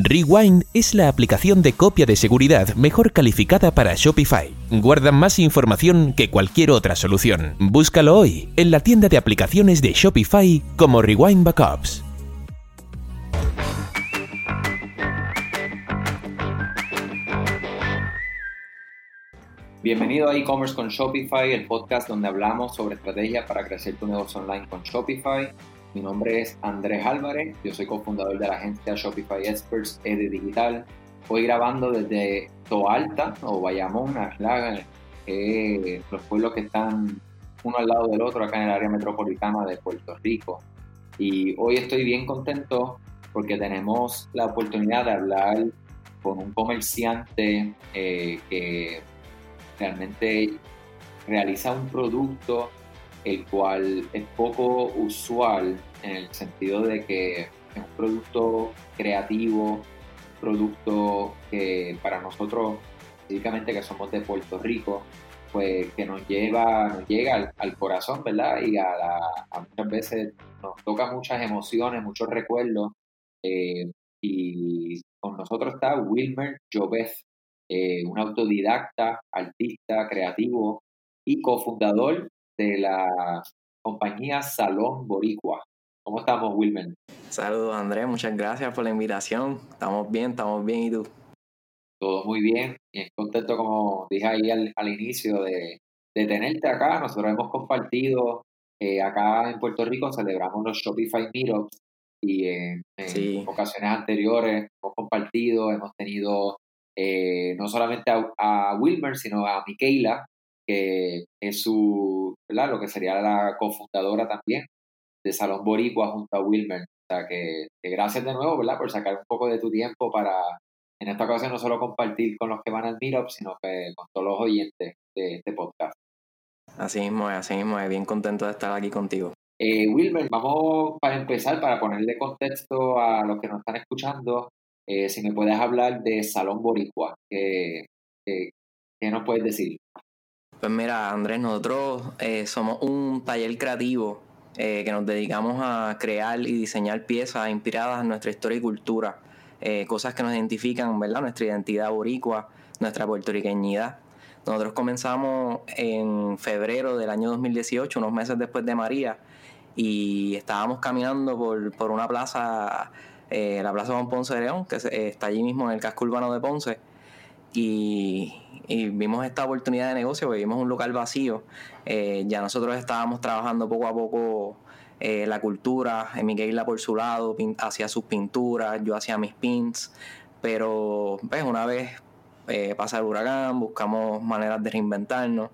Rewind es la aplicación de copia de seguridad mejor calificada para Shopify. Guarda más información que cualquier otra solución. Búscalo hoy en la tienda de aplicaciones de Shopify como Rewind Backups. Bienvenido a e-commerce con Shopify, el podcast donde hablamos sobre estrategias para crecer tu negocio online con Shopify. Mi nombre es Andrés Álvarez, yo soy cofundador de la agencia Shopify Experts ED Digital. Hoy grabando desde Toalta o Bayamón, eh, los pueblos que están uno al lado del otro acá en el área metropolitana de Puerto Rico. Y hoy estoy bien contento porque tenemos la oportunidad de hablar con un comerciante eh, que realmente realiza un producto el cual es poco usual en el sentido de que es un producto creativo, producto que para nosotros, específicamente que somos de Puerto Rico, pues que nos lleva, nos llega al, corazón, ¿verdad? Y a, muchas veces nos toca muchas emociones, muchos recuerdos. Eh, y con nosotros está Wilmer Jobeth, eh, un autodidacta, artista, creativo y cofundador de la compañía Salón Boricua. ¿Cómo estamos, Wilmer? Saludos, Andrés. Muchas gracias por la invitación. Estamos bien, estamos bien. ¿Y tú? Todo muy bien. Y contento, como dije ahí al, inicio, de, tenerte acá. Nosotros hemos compartido eh, acá en Puerto Rico, celebramos los Shopify Meetups y en, ocasiones anteriores hemos compartido, hemos tenido eh, no solamente a, a, Wilmer, sino a Miquela, que es su, ¿verdad? lo que sería la cofundadora también de Salón Boricua junto a Wilmer. O sea, que, gracias de nuevo, ¿verdad? Por sacar un poco de tu tiempo para, en esta ocasión, no solo compartir con los que van al Meetup, sino que con todos los oyentes de este podcast. Así mismo es, así mismo es. Bien contento de estar aquí contigo. Eh, Wilmer, vamos para empezar, para ponerle contexto a los que nos están escuchando, eh, si me puedes hablar de Salón Boricua, ¿qué, qué nos puedes decir? Pues mira, Andrés, nosotros eh, somos un taller creativo eh, que nos dedicamos a crear y diseñar piezas inspiradas en nuestra historia y cultura, eh, cosas que nos identifican, ¿verdad? Nuestra identidad boricua, nuestra puertorriqueñidad. Nosotros comenzamos en febrero del año 2018, unos meses después de María, y estábamos caminando por, por una plaza, la Plaza Juan Ponce de León, que está allí mismo en el casco urbano de Ponce y, vimos esta oportunidad de negocio, vimos un local vacío. Eh, ya nosotros estábamos trabajando poco a poco eh, la cultura, Miguel por su lado hacía sus pinturas, yo hacía mis pins, pero pues, una vez eh, pasa el huracán, buscamos maneras de reinventarnos,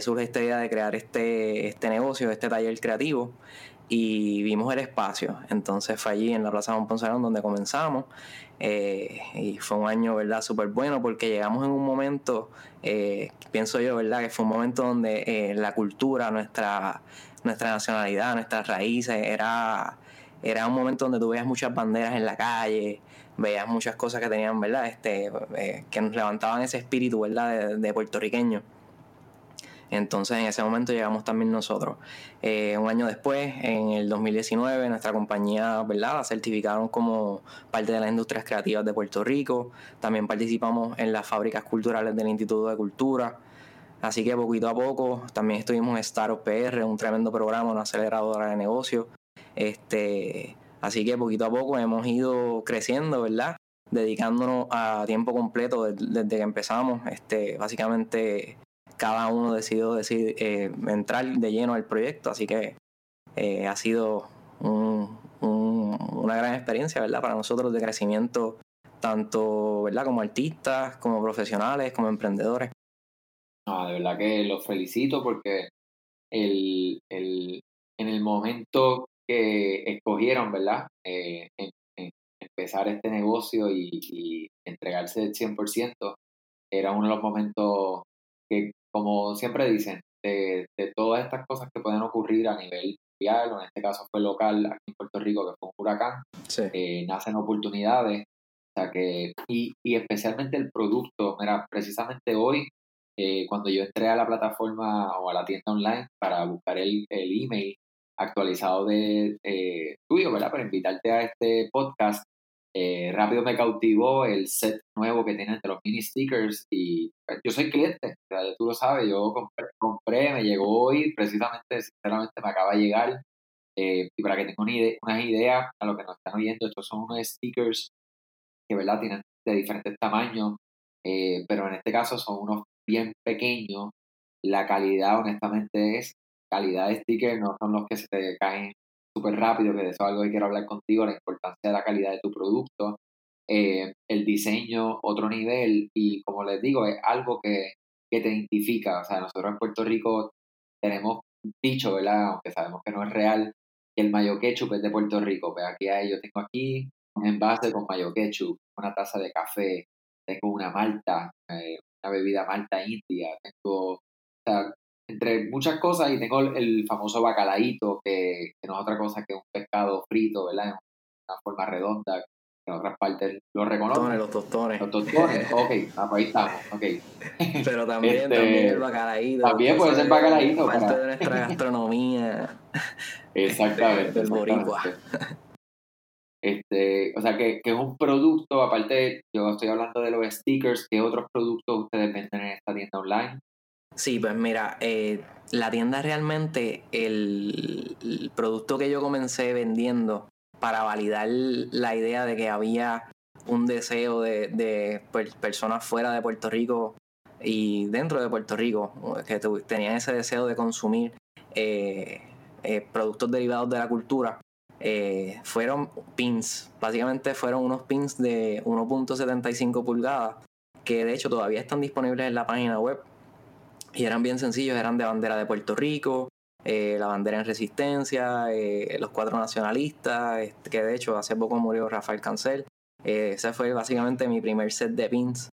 surge esta idea de crear este, este negocio, este taller creativo y vimos el espacio. Entonces fue allí en la Plaza Juan Poncelón donde comenzamos. Eh, y fue un año, ¿verdad?, súper bueno porque llegamos en un momento, eh, pienso yo, ¿verdad?, que fue un momento donde eh, la cultura, nuestra, nuestra nacionalidad, nuestras raíces, era, era un momento donde tú veías muchas banderas en la calle, veías muchas cosas que tenían, ¿verdad?, este, que nos levantaban ese espíritu, ¿verdad?, de, de puertorriqueño. Entonces en ese momento llegamos también nosotros. Eh, un año después, en el 2019, nuestra compañía ¿verdad? la certificaron como parte de las industrias creativas de Puerto Rico. También participamos en las fábricas culturales del Instituto de Cultura. Así que poquito a poco también estuvimos en Startup PR, un tremendo programa, una aceleradora de negocios. Este, así que poquito a poco hemos ido creciendo, ¿verdad? Dedicándonos a tiempo completo desde, que empezamos. Este, básicamente cada uno decidió decir, eh, entrar de lleno al proyecto, así que eh, ha sido una gran experiencia, ¿verdad? Para nosotros de crecimiento, tanto, ¿verdad? Como artistas, como profesionales, como emprendedores. Ah, de verdad que los felicito porque el, el, en el momento que escogieron, ¿verdad? Eh, empezar este negocio y, y entregarse el 100%, era uno de los momentos que como siempre dicen, de, todas estas cosas que pueden ocurrir a nivel mundial, o en este caso fue local aquí en Puerto Rico, que fue un huracán, eh, nacen oportunidades. O sea que, y, y especialmente el producto, mira, precisamente hoy, eh, cuando yo entré a la plataforma o a la tienda online para buscar el, el email actualizado de eh, tuyo, ¿verdad? Para invitarte a este podcast, eh, rápido me cautivó el set nuevo que tienen de los mini stickers y pues, yo soy cliente, tú lo sabes, yo compré, me llegó hoy, precisamente, sinceramente me acaba de llegar. Eh, y para que tengan una idea, unas ideas a lo que nos están oyendo, estos son unos stickers que, ¿verdad? Tienen de diferentes tamaños, eh, pero en este caso son unos bien pequeños. La calidad, honestamente, es calidad de stickers, no son los que se te caen súper rápido, que de eso es algo que quiero hablar contigo, la importancia de la calidad de tu producto, eh, el diseño, otro nivel, y como les digo, es algo que, que, te identifica. O sea, nosotros en Puerto Rico tenemos dicho, ¿verdad? Aunque sabemos que no es real, que el mayo ketchup es de Puerto Rico. Pues aquí hay, yo tengo aquí un envase con mayo ketchup, una taza de café, tengo una malta, eh, una bebida malta india, tengo, entre muchas cosas, y tengo el famoso bacalaíto, que, no es otra cosa que un pescado frito, ¿verdad? En una forma redonda, que en otras partes lo reconocen. Los tostones. Los tostones, ok, ah, pues ahí estamos, ok. Pero también, este, también el bacalaíto. También puede ser bacalaíto. Parte de nuestra gastronomía. Exactamente. del boricua. Este, o sea, que, que, es un producto, aparte, yo estoy hablando de los stickers, ¿qué otros productos ustedes venden en esta tienda online? Sí, pues mira, eh, la tienda realmente, el, producto que yo comencé vendiendo para validar la idea de que había un deseo de, de personas fuera de Puerto Rico y dentro de Puerto Rico que tenían ese deseo de consumir eh, eh, productos derivados de la cultura, fueron pins. Básicamente fueron unos pins de 1.75 pulgadas que de hecho todavía están disponibles en la página web y eran bien sencillos, eran de bandera de Puerto Rico, eh, la bandera en resistencia, eh, los cuatro nacionalistas, este, que de hecho hace poco murió Rafael Cancel. Eh, ese fue básicamente mi primer set de pins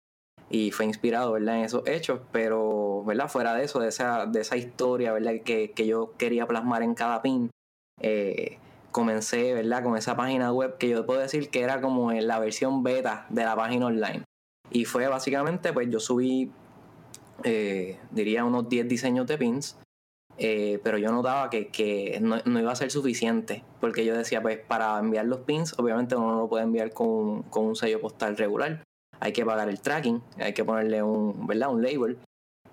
y fue inspirado ¿verdad? en esos hechos, pero ¿verdad? fuera de eso, de esa, de esa historia ¿verdad? Que, que yo quería plasmar en cada pin, comencé ¿verdad? con esa página web que yo puedo decir que era como la versión beta de la página online. Y fue básicamente, pues yo subí eh, diría unos 10 diseños de pins, eh, pero yo notaba que, que no, iba a ser suficiente, porque yo decía, pues para enviar los pins, obviamente uno no lo puede enviar con, con un sello postal regular, hay que pagar el tracking, hay que ponerle un, ¿verdad? un label,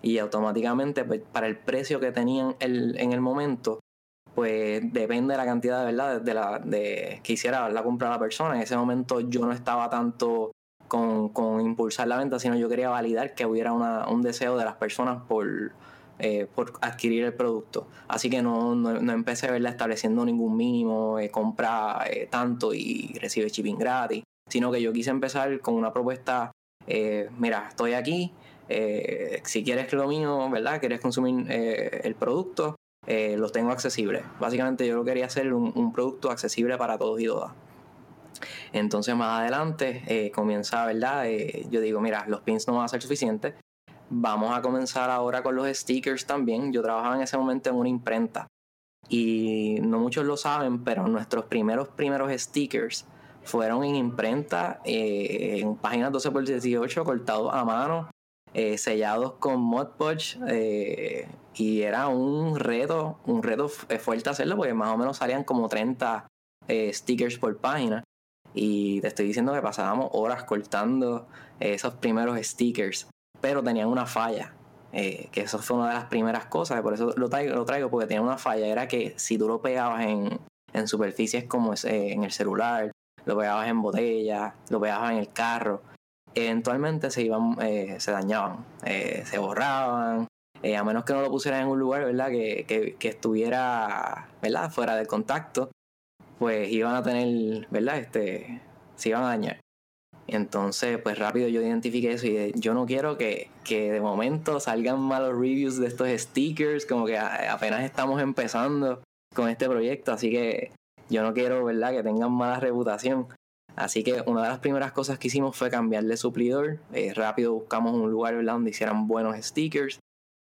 y automáticamente pues, para el precio que tenían el, en el momento, pues depende de la cantidad de verdad de la de que hiciera la compra la persona. En ese momento yo no estaba tanto con, impulsar la venta, sino yo quería validar que hubiera un deseo de las personas por, eh, por adquirir el producto. Así que no, no, empecé verla estableciendo ningún mínimo, eh, compra eh, tanto y recibe shipping gratis, sino que yo quise empezar con una propuesta, mira, estoy aquí, si quieres lo mío, ¿verdad? Quieres consumir el producto, lo tengo accesible. Básicamente yo quería hacer un producto accesible para todos y todas. Entonces más adelante eh, comienza, ¿verdad? Eh, yo digo, mira, los pins no van a ser suficientes. Vamos a comenzar ahora con los stickers también. Yo trabajaba en ese momento en una imprenta. Y no muchos lo saben, pero nuestros primeros, primeros stickers fueron en imprenta, eh, en páginas 12x18, cortados a mano, sellados con Mod Podge. y era un reto, un reto fuerte hacerlo, porque más o menos salían como 30 stickers por página. Y te estoy diciendo que pasábamos horas cortando esos primeros stickers, pero tenían una falla. Eh, que eso fue una de las primeras cosas, por eso lo traigo, lo traigo porque tenía una falla, era que si tú lo pegabas en, en superficies como ese, en el celular, lo pegabas en botella, lo pegabas en el carro, eventualmente se iban, eh, se dañaban, eh, se borraban, a menos que no lo pusieras en un lugar, ¿verdad? Que, que, que, estuviera, ¿verdad? Fuera de contacto, pues iban a tener, ¿verdad? Este, se iban a dañar. Entonces, pues rápido yo identifiqué eso y yo no quiero que, que de momento salgan malos reviews de estos stickers, como que apenas estamos empezando con este proyecto, así que yo no quiero, ¿verdad?, que tengan mala reputación. Así que una de las primeras cosas que hicimos fue cambiarle suplidor. Eh, rápido buscamos un lugar ¿verdad? donde hicieran buenos stickers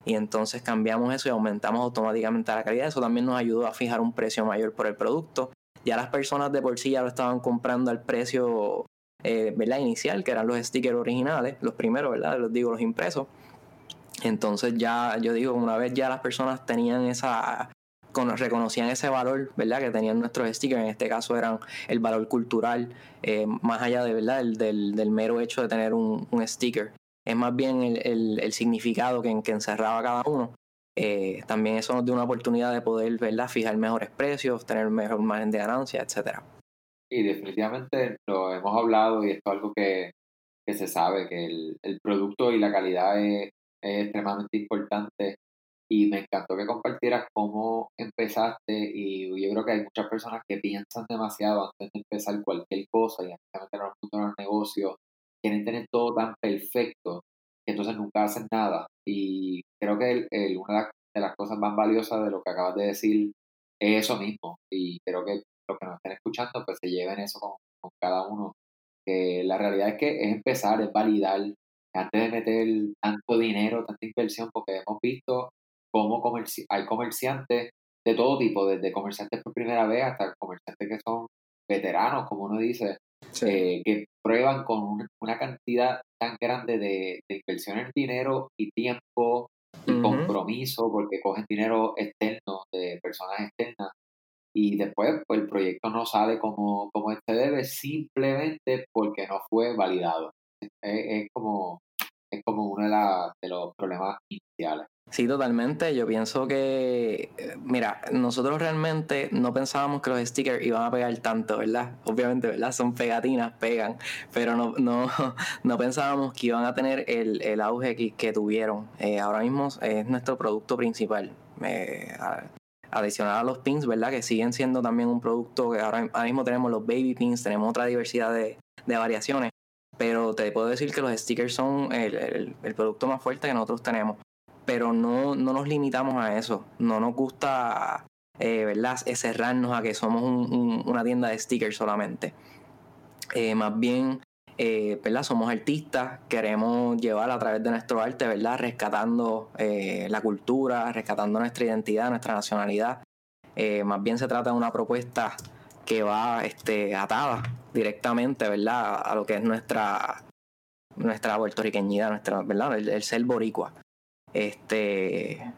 y entonces cambiamos eso y aumentamos automáticamente la calidad. Eso también nos ayudó a fijar un precio mayor por el producto ya las personas de por sí ya lo estaban comprando al precio eh, ¿verdad? inicial, que eran los stickers originales, los primeros, ¿verdad? Los digo, los impresos. Entonces ya, yo digo, una vez ya las personas tenían esa, reconocían ese valor, ¿verdad? Que tenían nuestros stickers, en este caso eran el valor cultural, eh, más allá de, ¿verdad? del, del, mero hecho de tener un, sticker. Es más bien el, el, significado que, encerraba cada uno. Eh, también eso nos dio una oportunidad de poder, ¿verdad? Fijar mejores precios, tener mejor margen de ganancia, etcétera. Y definitivamente lo hemos hablado y esto es algo que, que se sabe, que el, el, producto y la calidad es, es extremadamente importante y me encantó que compartieras cómo empezaste y yo creo que hay muchas personas que piensan demasiado antes de empezar cualquier cosa y especialmente en el mundo de los negocios, quieren tener todo tan perfecto entonces nunca hacen nada. Y creo que el, una de las cosas más valiosas de lo que acabas de decir es eso mismo. Y creo que los que nos estén escuchando pues se lleven eso con, cada uno. Que la realidad es que es empezar, es validar. Antes de meter tanto dinero, tanta inversión, porque hemos visto cómo hay comerciantes de todo tipo, desde comerciantes por primera vez hasta comerciantes que son veteranos, como uno dice, eh, que prueban con una cantidad tan grande de, inversión en dinero y tiempo y compromiso, porque cogen dinero externo de personas externas y después pues, el proyecto no sale como, como este debe simplemente porque no fue validado. Es, como, es como uno de, de los problemas iniciales. Sí, totalmente. Yo pienso que, mira, nosotros realmente no pensábamos que los stickers iban a pegar tanto, ¿verdad? Obviamente, ¿verdad? Son pegatinas, pegan, pero no, no, no pensábamos que iban a tener el, el auge que, que tuvieron. Eh, ahora mismo es nuestro producto principal. Eh, adicional a los pins, ¿verdad? Que siguen siendo también un producto que ahora, mismo tenemos los baby pins, tenemos otra diversidad de, de variaciones, pero te puedo decir que los stickers son el, el producto más fuerte que nosotros tenemos pero no, no nos limitamos a eso. No nos gusta, eh, ¿verdad?, cerrarnos a que somos una tienda de stickers solamente. Eh, más bien, eh, ¿verdad? Somos artistas, queremos llevar a través de nuestro arte, ¿verdad? Rescatando la cultura, rescatando nuestra identidad, nuestra nacionalidad. más bien se trata de una propuesta que va este, atada directamente, ¿verdad? A lo que es nuestra, nuestra puertorriqueñidad, nuestra, ¿verdad? el ser boricua. Este,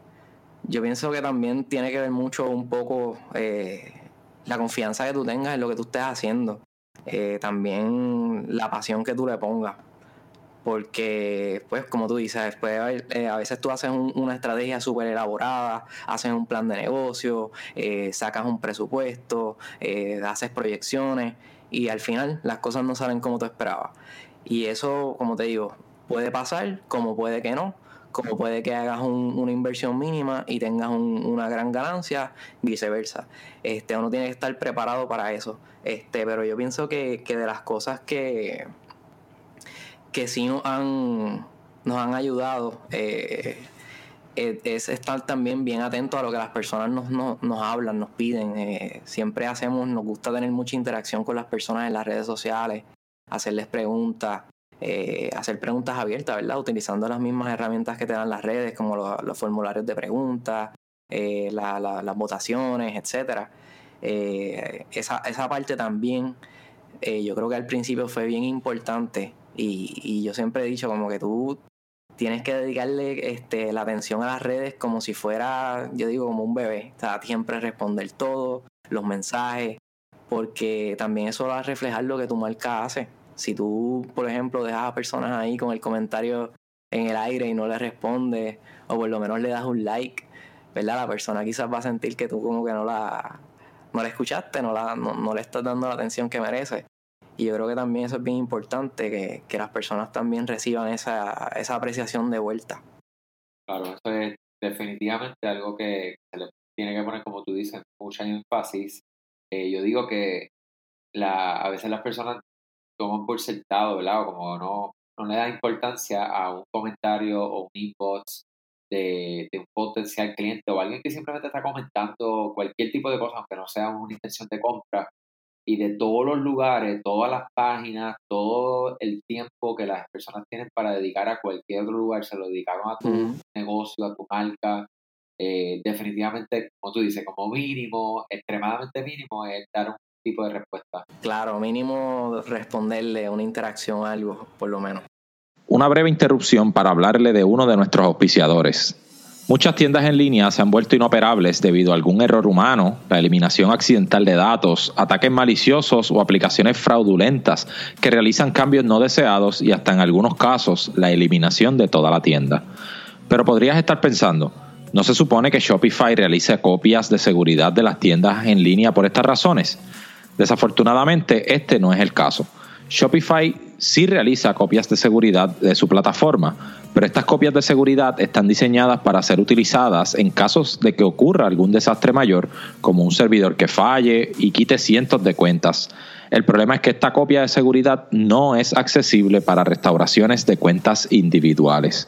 yo pienso que también tiene que ver mucho un poco eh, la confianza que tú tengas en lo que tú estés haciendo. Eh, también la pasión que tú le pongas. Porque, pues, como tú dices, después eh, a veces tú haces una estrategia súper elaborada, haces un plan de negocio, sacas un presupuesto, haces proyecciones y al final las cosas no salen como tú esperabas. Y eso, como te digo, puede pasar, como puede que no, como puede que hagas una inversión mínima y tengas una gran ganancia, viceversa. Este, uno tiene que estar preparado para eso. Este, pero yo pienso que, de las cosas que, que sí nos han, nos han ayudado eh, es estar también bien atento a lo que las personas nos, nos, hablan, nos piden. Eh, siempre hacemos, nos gusta tener mucha interacción con las personas en las redes sociales, hacerles preguntas. Eh, hacer preguntas abiertas, ¿verdad? Utilizando las mismas herramientas que te dan las redes, como los, formularios de preguntas, eh, las votaciones, etcétera. Eh, esa, esa parte también, yo creo que al principio fue bien importante y, y, yo siempre he dicho como que tú tienes que dedicarle este, la atención a las redes como si fuera, yo digo, como un bebé. O sea, siempre responder todo, los mensajes, porque también eso va a reflejar lo que tu marca hace. Si tú, por ejemplo, dejas a personas ahí con el comentario en el aire y no le respondes, o por lo menos le das un like, ¿verdad? La persona quizás va a sentir que tú como que no la, no la escuchaste, no, la, no, le estás dando la atención que merece. Y yo creo que también eso es bien importante, que, que las personas también reciban esa, esa apreciación de vuelta. Claro, eso es definitivamente algo que se le tiene que poner, como tú dices, mucha énfasis. Eh, yo digo que la, a veces las personas toman por sentado, ¿verdad? O como no, no le da importancia a un comentario o un inbox de, de, un potencial cliente o alguien que simplemente está comentando cualquier tipo de cosa, aunque no sea una intención de compra. Y de todos los lugares, todas las páginas, todo el tiempo que las personas tienen para dedicar a cualquier otro lugar, se lo dedicaron a tu negocio, a tu marca. Eh, definitivamente, como tú dices, como mínimo, extremadamente mínimo, es dar un tipo de respuesta. Claro, mínimo responderle una interacción, algo, por lo menos. Una breve interrupción para hablarle de uno de nuestros auspiciadores. Muchas tiendas en línea se han vuelto inoperables debido a algún error humano, la eliminación accidental de datos, ataques maliciosos o aplicaciones fraudulentas que realizan cambios no deseados y hasta en algunos casos la eliminación de toda la tienda. Pero podrías estar pensando, ¿no se supone que Shopify realice copias de seguridad de las tiendas en línea por estas razones? Desafortunadamente, este no es el caso. Shopify sí realiza copias de seguridad de su plataforma, pero estas copias de seguridad están diseñadas para ser utilizadas en casos de que ocurra algún desastre mayor, como un servidor que falle y quite cientos de cuentas. El problema es que esta copia de seguridad no es accesible para restauraciones de cuentas individuales.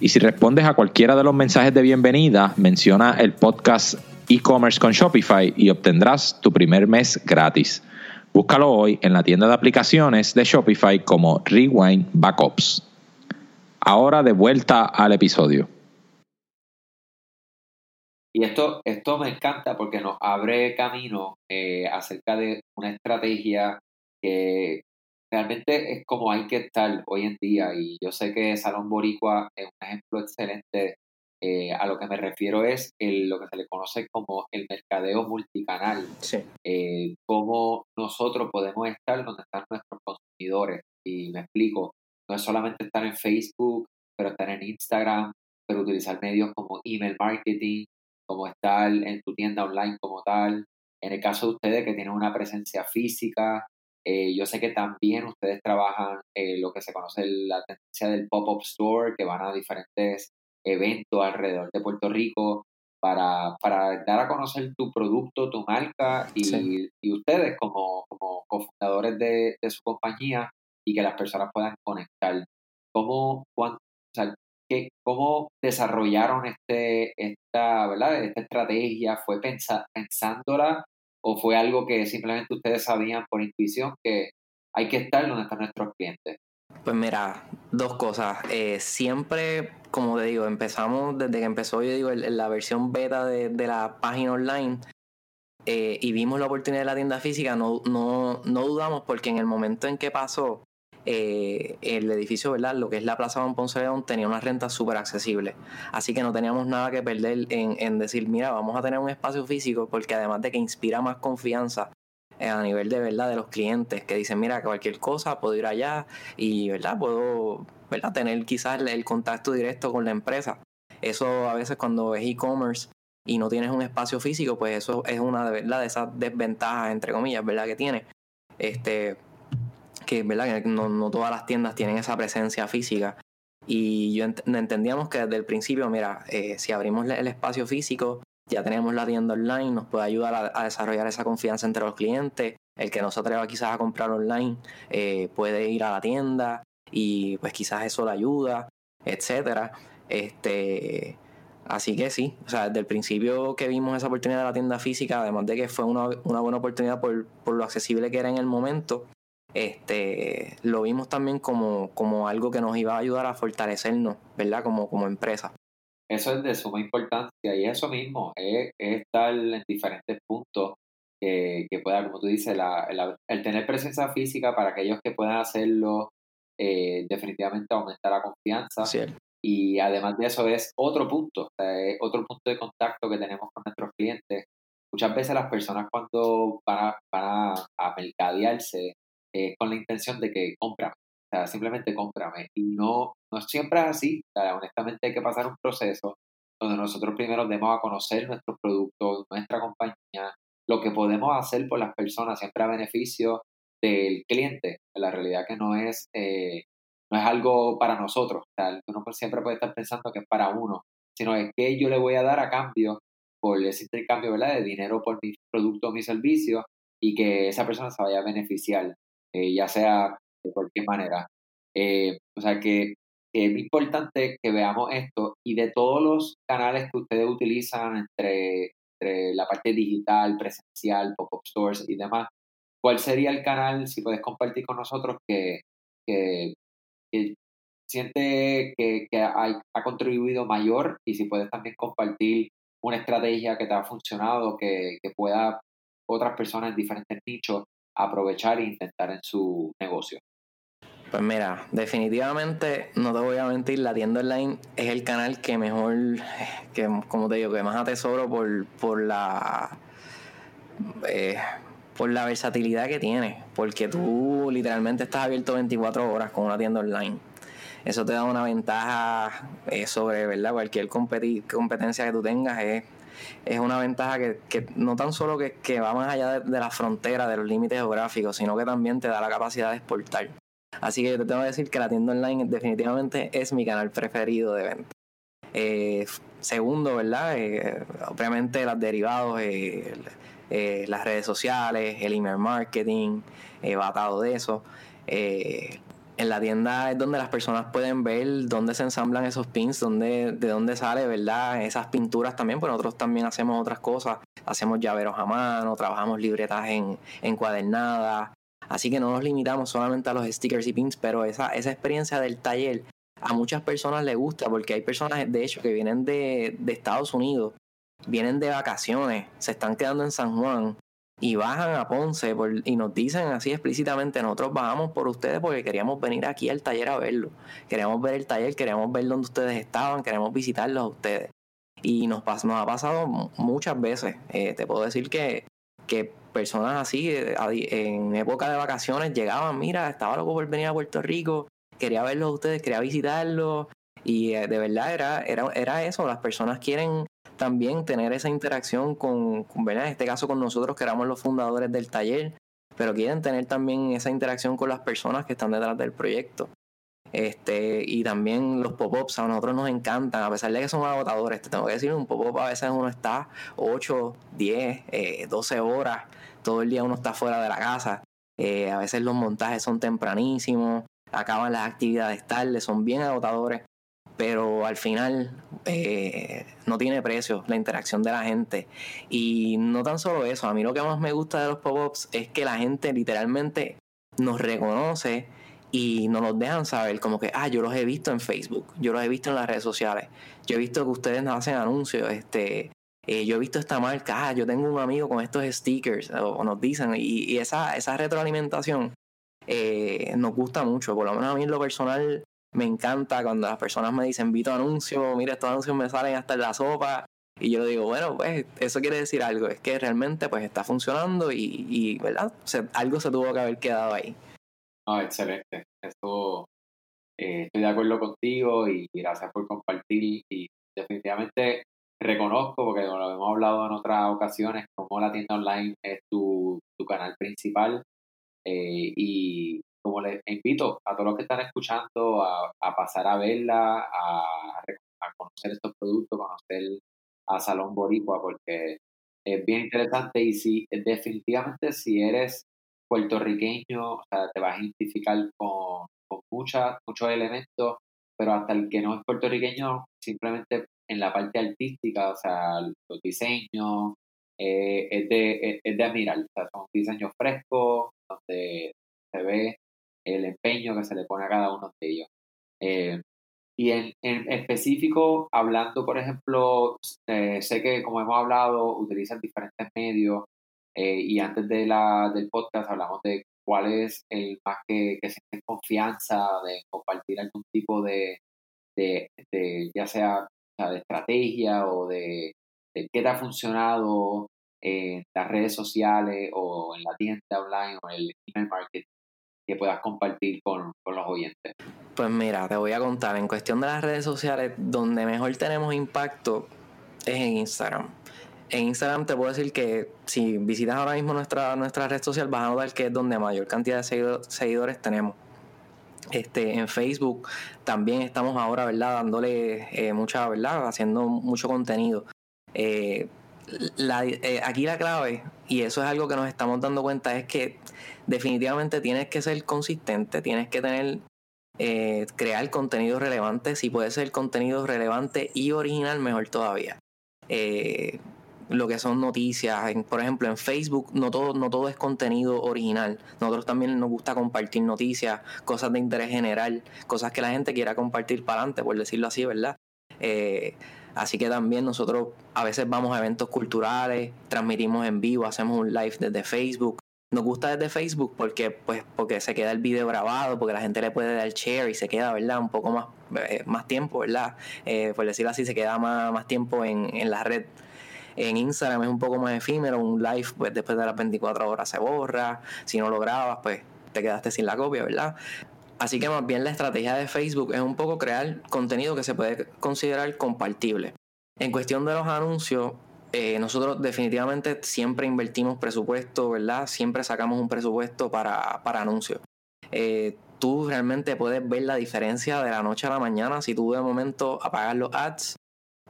y si respondes a cualquiera de los mensajes de bienvenida, menciona el podcast e-commerce con Shopify y obtendrás tu primer mes gratis. Búscalo hoy en la tienda de aplicaciones de Shopify como Rewind Backups. Ahora de vuelta al episodio. Y esto, esto me encanta porque nos abre camino eh, acerca de una estrategia que realmente es como hay que estar hoy en día. Y yo sé que Salón Boricua es un ejemplo excelente. Eh, a lo que me refiero es el, lo que se le conoce como el mercadeo multicanal. Sí. Eh, cómo nosotros podemos estar donde están nuestros consumidores. Y me explico, no es solamente estar en Facebook, pero estar en Instagram, pero utilizar medios como email marketing, como estar en tu tienda online como tal. En el caso de ustedes que tienen una presencia física, eh, yo sé que también ustedes trabajan eh, lo que se conoce la tendencia del pop-up store, que van a diferentes eventos alrededor de Puerto Rico para, para dar a conocer tu producto, tu marca y, y ustedes como, como cofundadores de, de, su compañía y que las personas puedan conectar. ¿Cómo, cuánto, o sea, ¿qué, cómo desarrollaron este, esta, ¿verdad? esta estrategia? ¿Fue pensa, pensándola o fue algo que simplemente ustedes sabían por intuición que hay que estar donde están nuestros clientes? Pues mira, dos cosas. Eh, siempre, como te digo, empezamos desde que empezó, yo digo, la versión beta de, de la página online eh, y vimos la oportunidad de la tienda física, no, no, no dudamos porque en el momento en que pasó, eh, el edificio, ¿verdad? Lo que es la Plaza Don Ponce León tenía una renta súper accesible. Así que no teníamos nada que perder en, decir, mira, vamos a tener un espacio físico porque además de que inspira más confianza eh, a nivel de verdad de los clientes que dicen, mira, cualquier cosa puedo ir allá y, ¿verdad? Puedo, ¿verdad? Tener quizás el, contacto directo con la empresa. Eso a veces cuando es e-commerce y no tienes un espacio físico, pues eso es una ¿verdad? de esas desventajas, entre comillas, ¿verdad? Que tiene. Este, que, ¿verdad? no, no, todas las tiendas tienen esa presencia física. Y yo ent entendíamos que desde el principio, mira, eh, si abrimos el espacio físico, ya tenemos la tienda online, nos puede ayudar a, a, desarrollar esa confianza entre los clientes. El que no se atreva quizás a comprar online eh, puede ir a la tienda y pues quizás eso le ayuda, etcétera. Este, así que sí, o sea, desde el principio que vimos esa oportunidad de la tienda física, además de que fue una, una buena oportunidad por, por lo accesible que era en el momento, este, lo vimos también como, como algo que nos iba a ayudar a fortalecernos, ¿verdad? Como, como empresa. Eso es de suma importancia y eso mismo, es, es estar en diferentes puntos que, que, pueda, como tú dices, la, la, el tener presencia física para aquellos que puedan hacerlo, eh, definitivamente aumenta la confianza. Sí. Y además de eso es otro punto, o sea, es otro punto de contacto que tenemos con nuestros clientes. Muchas veces las personas cuando van a, van a, a mercadearse eh, con la intención de que cómprame, o sea, simplemente cómprame. Y no, no siempre así, o honestamente hay que pasar un proceso donde nosotros primero demos a conocer nuestros productos, nuestra compañía, lo que podemos hacer por las personas, siempre a beneficio del cliente. La realidad que no es, eh, no es algo para nosotros, o sea, uno siempre puede estar pensando que es para uno, sino es que yo le voy a dar a cambio por ese intercambio de dinero por mi producto o mi servicio y que esa persona se vaya a beneficiar eh, ya sea de cualquier manera. Eh, o sea que, que, es importante que veamos esto y de todos los canales que ustedes utilizan entre entre la parte digital, presencial, pop-up stores y demás, ¿cuál sería el canal, si puedes compartir con nosotros, que, que, siente que, ha, contribuido mayor y si puedes también compartir una estrategia que te ha funcionado, que, que pueda otras personas en diferentes nichos aprovechar e intentar en su negocio? Pues mira, definitivamente no te voy a mentir, la tienda online es el canal que mejor, que como te digo, que más atesoro por, por la eh, por la versatilidad que tiene, porque tú literalmente estás abierto 24 horas con una tienda online. Eso te da una ventaja eh, sobre ¿verdad? cualquier competencia que tú tengas. Es, es una ventaja que, no tan solo que, va más allá de, de la frontera, de los límites geográficos, sino que también te da la capacidad de exportar. Así que yo te tengo que decir que la tienda online definitivamente es mi canal preferido de venta. Eh, segundo, ¿verdad? Eh, obviamente los derivados, eh, las redes sociales, el email marketing, va atado de eso. En la tienda es donde las personas pueden ver dónde se ensamblan esos pins, dónde, de dónde sale, ¿verdad? Esas pinturas también, pues nosotros también hacemos otras cosas. Hacemos llaveros a mano, trabajamos libretas en, encuadernadas, Así que no nos limitamos solamente a los stickers y pins, pero esa, esa experiencia del taller a muchas personas les gusta porque hay personas, de hecho, que vienen de, Estados Unidos, vienen de vacaciones, se están quedando en San Juan y bajan a Ponce y nos dicen así explícitamente, nosotros bajamos por ustedes porque queríamos venir aquí al taller a verlo. Queremos ver el taller, queremos ver dónde ustedes estaban, queremos visitarlos a ustedes. Y nos, nos ha pasado muchas veces. Eh, te puedo decir que, que personas así eh, en época de vacaciones llegaban, mira, estaba loco por venir a Puerto Rico, quería verlos ustedes, quería visitarlos y eh, de verdad era, era, era eso, las personas quieren también tener esa interacción con, con en este caso con nosotros que éramos los fundadores del taller, pero quieren tener también esa interacción con las personas que están detrás del proyecto. Este, y también los pop-ups a nosotros nos encantan, a pesar de que son agotadores. Te tengo que decir, un pop-up a veces uno está 8, 10, 12 horas todo el día uno está fuera de la casa. Eh, a veces los montajes son tempranísimos, acaban las actividades tarde, son bien agotadores, pero al final eh, no tiene precio la interacción de la gente. Y no tan solo eso, a mí lo que más me gusta de los pop-ups es que la gente literalmente nos reconoce y nos dejan saber como que, ah, yo los he visto en Facebook, yo los he visto en las redes sociales, yo he visto que ustedes nos hacen anuncios, este, eh, yo he visto esta marca, ah, yo tengo un amigo con estos stickers, o, nos dicen, y, esa, esa retroalimentación eh, nos gusta mucho, por lo menos a mí en lo personal me encanta cuando las personas me dicen, vi tu anuncio, mira, estos anuncios me salen hasta en la sopa, y yo le digo, bueno, pues eso quiere decir algo, es que realmente pues está funcionando y, ¿verdad? algo se tuvo que haber quedado ahí. Ah, excelente. Eso eh, estoy de acuerdo contigo y gracias por compartir. Y definitivamente reconozco, porque lo hemos hablado en otras ocasiones, como la tienda online es tu, canal principal. Eh, y como les invito a todos los que están escuchando a, pasar a verla, a, conocer estos productos, conocer a Salón Boricua, porque es bien interesante y si definitivamente si eres puertorriqueño, o sea, te vas a identificar con, con muchos elementos, pero hasta el que no es puertorriqueño simplemente en la parte artística, o sea, los diseños, eh, es, de, es, de admirar. O sea, son diseños frescos, donde se ve el empeño que se le pone a cada uno de ellos. Eh, y en, en, específico, hablando, por ejemplo, eh, sé que como hemos hablado, utilizan diferentes medios y antes de la, del podcast hablamos de cuál es el más que, que sientes confianza de compartir algún tipo de, de, de ya sea de estrategia o de, qué te ha funcionado en las redes sociales o en la tienda online o en el email marketing que puedas compartir con, los oyentes? Pues mira, te voy a contar, en cuestión de las redes sociales, donde mejor tenemos impacto es en Instagram. En Instagram te puedo decir que si visitas ahora mismo nuestra, nuestra red social vas a notar que es donde mayor cantidad de seguidores tenemos. Este, en Facebook también estamos ahora, ¿verdad? Dándole eh, mucha, ¿verdad? Haciendo mucho contenido. Eh, eh, aquí la clave, y eso es algo que nos estamos dando cuenta, es que definitivamente tienes que ser consistente, tienes que tener, crear contenido relevante, si puede ser contenido relevante y original, mejor todavía. lo que son noticias. por ejemplo, en Facebook no todo, no todo es contenido original. Nosotros también nos gusta compartir noticias, cosas de interés general, cosas que la gente quiera compartir para adelante, por decirlo así, ¿verdad? Eh, así que también nosotros a veces vamos a eventos culturales, transmitimos en vivo, hacemos un live desde Facebook. Nos gusta desde Facebook porque, pues, porque se queda el video grabado, porque la gente le puede dar share y se queda, ¿verdad? Un poco más, eh, más tiempo, ¿verdad? Eh, por decirlo así, se queda más, más tiempo en, en la red. En Instagram es un poco más efímero, un live pues después de las 24 horas se borra, si no lo grabas pues te quedaste sin la copia, ¿verdad? Así que más bien la estrategia de Facebook es un poco crear contenido que se puede considerar compartible. En cuestión de los anuncios, eh, nosotros definitivamente siempre invertimos presupuesto, ¿verdad? Siempre sacamos un presupuesto para, para anuncios. Eh, tú realmente puedes ver la diferencia de la noche a la mañana si tú de momento apagas los ads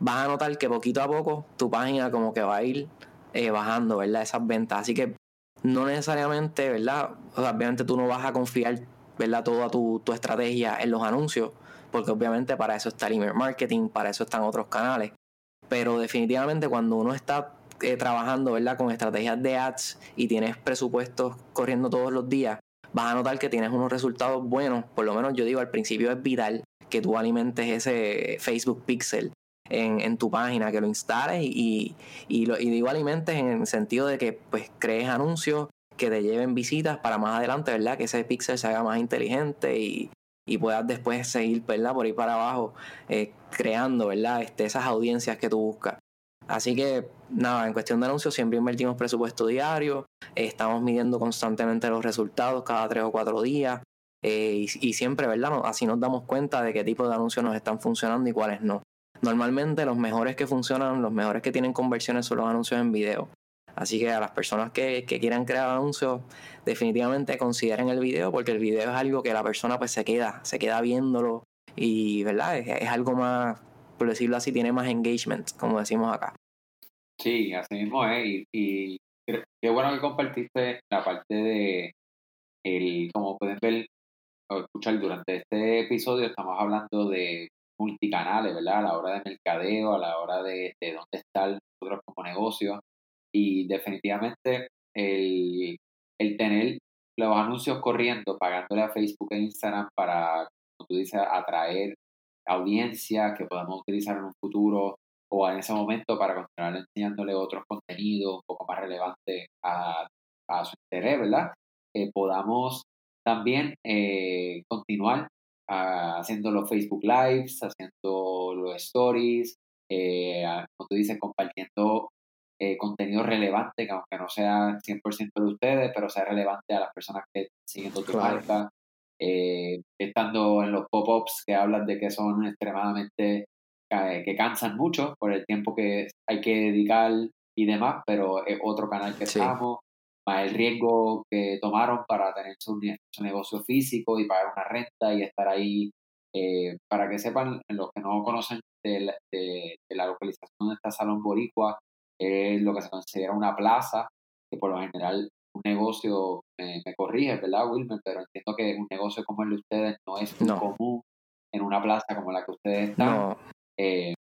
vas a notar que poquito a poco tu página como que va a ir eh, bajando, ¿verdad? Esas ventas. Así que no necesariamente, ¿verdad? obviamente tú no vas a confiar, ¿verdad? Toda tu, tu estrategia en los anuncios, porque obviamente para eso está el email marketing, para eso están otros canales. Pero definitivamente cuando uno está eh, trabajando, ¿verdad? Con estrategias de ads y tienes presupuestos corriendo todos los días, vas a notar que tienes unos resultados buenos. Por lo menos yo digo, al principio es vital que tú alimentes ese Facebook Pixel en, tu página, que lo instales y, y, lo, y igualmente en el sentido de que pues crees anuncios que te lleven visitas para más adelante, ¿verdad? Que ese pixel se haga más inteligente y, y puedas después seguir, ¿verdad? Por ahí para abajo eh, creando, ¿verdad? Este, esas audiencias que tú buscas. Así que nada, en cuestión de anuncios siempre invertimos presupuesto diario, estamos midiendo constantemente los resultados cada tres o cuatro días eh, y, y, siempre, ¿verdad? Así nos damos cuenta de qué tipo de anuncios nos están funcionando y cuáles no. Normalmente los mejores que funcionan, los mejores que tienen conversiones son los anuncios en video. Así que a las personas que, quieran crear anuncios, definitivamente consideren el video porque el video es algo que la persona pues se queda, se queda viéndolo y verdad, es, algo más, por decirlo así, tiene más engagement, como decimos acá. Sí, así mismo es. Y, y qué bueno que compartiste la parte de el, como pueden ver o escuchar durante este episodio, estamos hablando de multicanales, ¿verdad? A la hora de mercadeo, a la hora de, de dónde está nosotros como negocio. Y definitivamente el, el tener los anuncios corriendo, pagándole a Facebook e Instagram para, como tú dices, atraer audiencias que podamos utilizar en un futuro o en ese momento para continuar enseñándole otros contenidos un poco más relevantes a, a su interés, ¿verdad? Podamos también eh, continuar haciendo los Facebook Lives, haciendo los stories, eh, como tú dices, compartiendo eh, contenido relevante, que aunque no sea 100% de ustedes, pero sea relevante a las personas que están siguiendo tu marca. Eh, estando en los pop-ups que hablan de que son extremadamente, que cansan mucho por el tiempo que hay que dedicar y demás, pero es otro canal que estamos más el riesgo que tomaron para tener su, negocio físico y pagar una renta y estar ahí. Eh, para que sepan, los que no conocen de la, localización de esta Salón Boricua, es lo que se considera una plaza, que por lo general un negocio, me corrige, ¿verdad, Wilmer? Pero entiendo que un negocio como el de ustedes no es común en una plaza como la que ustedes están. Eh,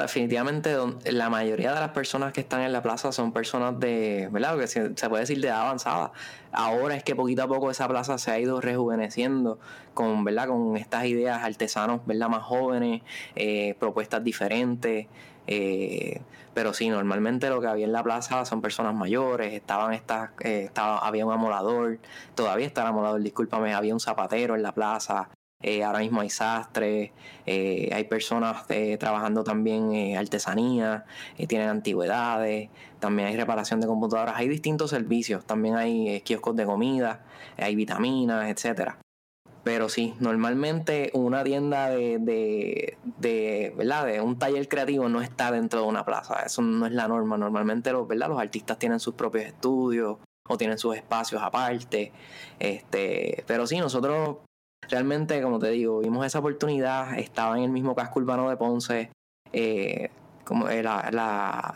definitivamente la mayoría de las personas que están en la plaza son personas de, ¿verdad? Que se, puede decir de edad avanzada. Ahora es que poquito a poco esa plaza se ha ido rejuveneciendo con, ¿verdad? Con estas ideas artesanos, ¿verdad? Más jóvenes, eh, propuestas diferentes. Eh, pero sí, normalmente lo que había en la plaza son personas mayores, estaban estas, eh, estaba, había un amolador, todavía está el amolador, discúlpame, había un zapatero en la plaza, eh, ahora mismo hay sastres, eh, hay personas trabajando también artesanía, tienen antigüedades, también hay reparación de computadoras, hay distintos servicios, también hay kioscos de comida, hay vitaminas, etcétera. Pero sí, normalmente una tienda de, de, de, ¿verdad? de un taller creativo no está dentro de una plaza. Eso no es la norma. Normalmente los, ¿verdad? los artistas tienen sus propios estudios o tienen sus espacios aparte. Este, pero sí, nosotros realmente, como te digo, vimos esa oportunidad, estaba en el mismo casco urbano de Ponce, eh, como eh, la,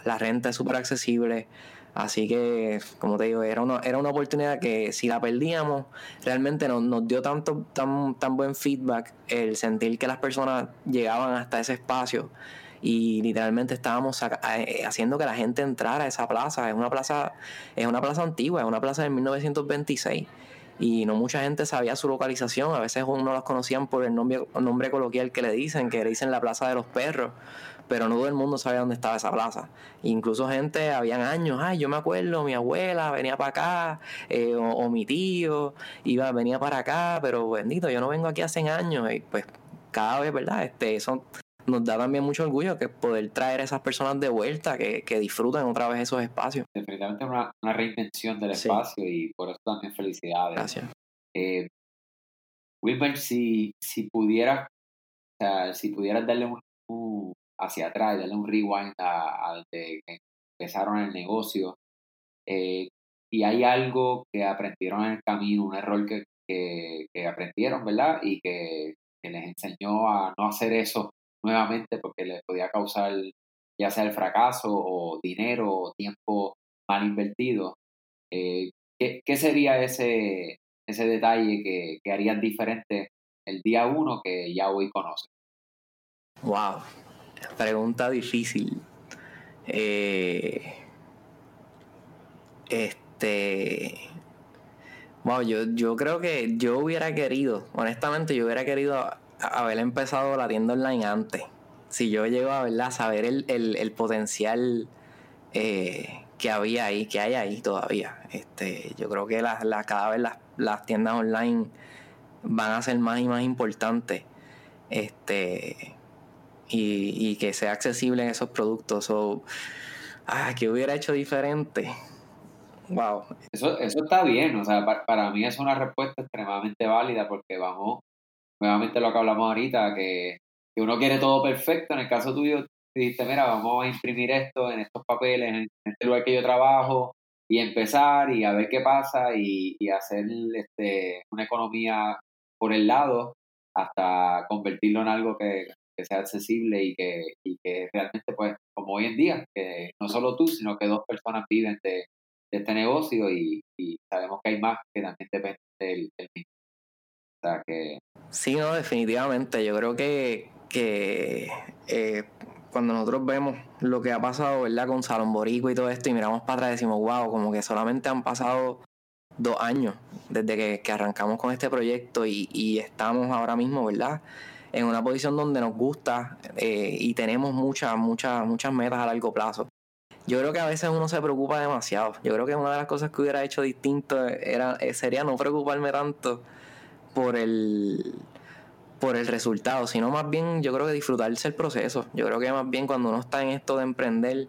la, renta es súper accesible, así que, como te digo, era una, era una oportunidad que si la perdíamos, realmente nos, nos dio tanto, tan, tan buen feedback el sentir que las personas llegaban hasta ese espacio y literalmente estábamos eh, haciendo que la gente entrara a esa plaza. Es una plaza, es una plaza antigua, es una plaza de 1926 y no mucha gente sabía su localización. A veces uno las conocían por el nombre, nombre coloquial que le dicen, que le dicen la Plaza de los Perros, pero no todo el mundo sabía dónde estaba esa plaza. Incluso gente, habían años, ay, yo me acuerdo, mi abuela venía para acá, eh, o, mi tío iba, venía para acá, pero bendito, yo no vengo aquí hace años, y pues cada vez, ¿verdad? Este, son nos da también mucho orgullo que poder traer a esas personas de vuelta que, que disfruten otra vez esos espacios. Definitivamente una, una reinvención del espacio y por eso también felicidades. Gracias. Eh, si, si pudieras, o sea, si pudieras darle un, hacia atrás, darle un rewind a, que empezaron el negocio, eh, y hay algo que aprendieron en el camino, un error que, que, aprendieron, ¿verdad? Y que, les enseñó a no hacer eso nuevamente porque les podía causar ya sea el fracaso o dinero o tiempo mal invertido. Eh, ¿qué, sería ese, ese detalle que, que harías diferente el día uno que ya hoy conoces? Wow, pregunta difícil. Eh, este. Wow, yo, yo creo que yo hubiera querido, honestamente, yo hubiera querido haber empezado la tienda online antes. Si yo llego a saber el, el, potencial eh, que había ahí, que hay ahí todavía. Este, yo creo que la, la, cada vez las, las, tiendas online van a ser más y más importantes. Este, y, y que sea accesible en esos productos. O, ah, que hubiera hecho diferente. Wow. Eso, eso está bien, o sea, para, para mí es una respuesta extremadamente válida porque vamos nuevamente lo que hablamos ahorita, que, uno quiere todo perfecto. En el caso tuyo, dijiste, mira, vamos a imprimir esto en estos papeles, en este lugar que yo trabajo, y empezar y a ver qué pasa y, hacer este, una economía por el lado hasta convertirlo en algo que, sea accesible y que, y que realmente, pues, como hoy en día, que no solo tú, sino que dos personas viven de, este negocio y, sabemos que hay más que también dependen del, del mismo. O sea que Sí, no, definitivamente. Yo creo que, que eh, cuando nosotros vemos lo que ha pasado, ¿verdad? Con Salón Borico y todo esto, y miramos para atrás y decimos, wow, como que solamente han pasado dos años desde que, arrancamos con este proyecto y, estamos ahora mismo, ¿verdad? En una posición donde nos gusta eh, y tenemos muchas, muchas, muchas metas a largo plazo. Yo creo que a veces uno se preocupa demasiado. Yo creo que una de las cosas que hubiera hecho distinto era, eh, sería no preocuparme tanto por el por el resultado, sino más bien yo creo que disfrutarse el proceso. Yo creo que más bien cuando uno está en esto de emprender,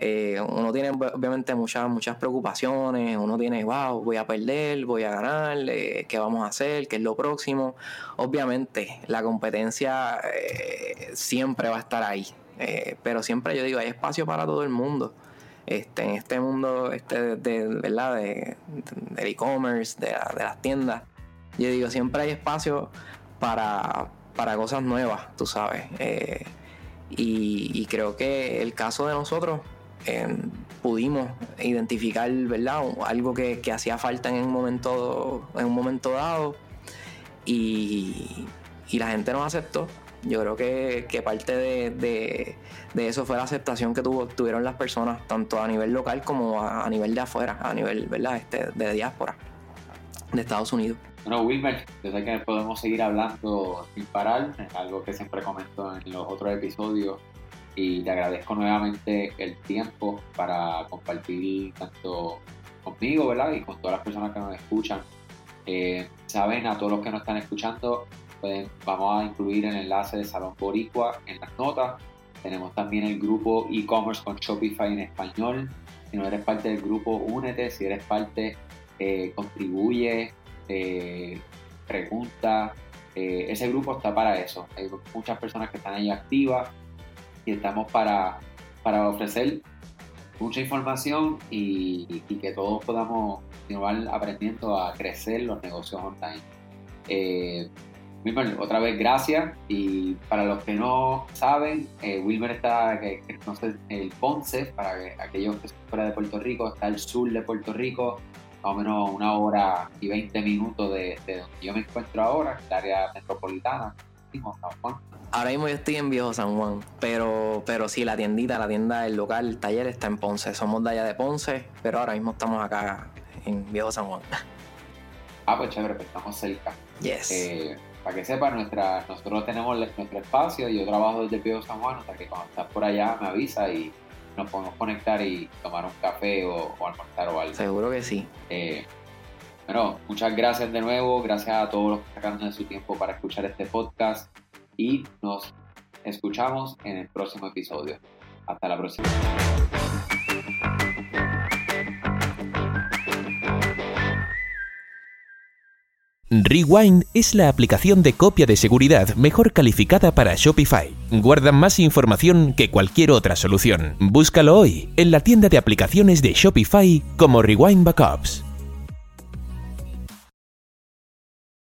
eh, uno tiene obviamente muchas, muchas preocupaciones, uno tiene, wow, voy a perder, voy a ganar, eh, qué vamos a hacer, qué es lo próximo. Obviamente la competencia eh, siempre va a estar ahí, pero siempre yo digo, hay espacio para todo el mundo. Este, en este mundo este de, ¿verdad? de, del e-commerce, de, de las tiendas yo digo, siempre hay espacio para, cosas nuevas, tú sabes. Y, creo que el caso de nosotros em, pudimos identificar, ¿verdad? Algo que, hacía falta en un momento, en un momento dado. Y, la gente nos aceptó. Yo creo que, parte de, eso fue la aceptación que tuvo, tuvieron las personas, tanto a nivel local como a, nivel de afuera, a nivel ¿verdad? Este, de diáspora de Estados Unidos. Bueno, Wilmer, yo sé que podemos seguir hablando sin parar, algo que siempre comento en los otros episodios y te agradezco nuevamente el tiempo para compartir tanto conmigo, ¿verdad? Y con todas las personas que nos escuchan. Eh, saben, a todos los que nos están escuchando, pues, vamos a incluir el enlace de Salón Boricua en las notas. Tenemos también el grupo e-commerce con Shopify en español. Si no eres parte del grupo, únete. Si eres parte, eh, contribuye, eh, preguntas. Eh, ese grupo está para eso. Hay muchas personas que están ahí activas estamos para, para ofrecer mucha información y, que todos podamos continuar aprendiendo a crecer los negocios online. Eh, Wilmer, otra vez gracias y para los que no saben, eh, Wilmer está, que, el Ponce, para aquellos que son fuera de Puerto Rico, está al sur de Puerto Rico, más o menos una hora y 20 minutos de, donde yo me encuentro ahora, el área metropolitana. Mismo, San Juan? Ahora mismo yo estoy en Viejo San Juan, pero, pero sí, la tiendita, la tienda, el local, el taller está en Ponce. Somos de allá de Ponce, pero ahora mismo estamos acá en Viejo San Juan. Ah, pues chévere, pues estamos cerca. Yes. Eh, para que sepan, nuestra, nosotros tenemos nuestro espacio, yo trabajo desde Viejo San Juan, sea que cuando estás por allá me avisa y nos podemos conectar y tomar un café o, o almorzar o algo. Seguro que sí. Eh, bueno, muchas gracias de nuevo, gracias a todos los que sacaron de su tiempo para escuchar este podcast y nos escuchamos en el próximo episodio. Hasta la próxima. Rewind es la aplicación de copia de seguridad mejor calificada para Shopify. Guarda más información que cualquier otra solución. Búscalo hoy en la tienda de aplicaciones de Shopify como Rewind Backups.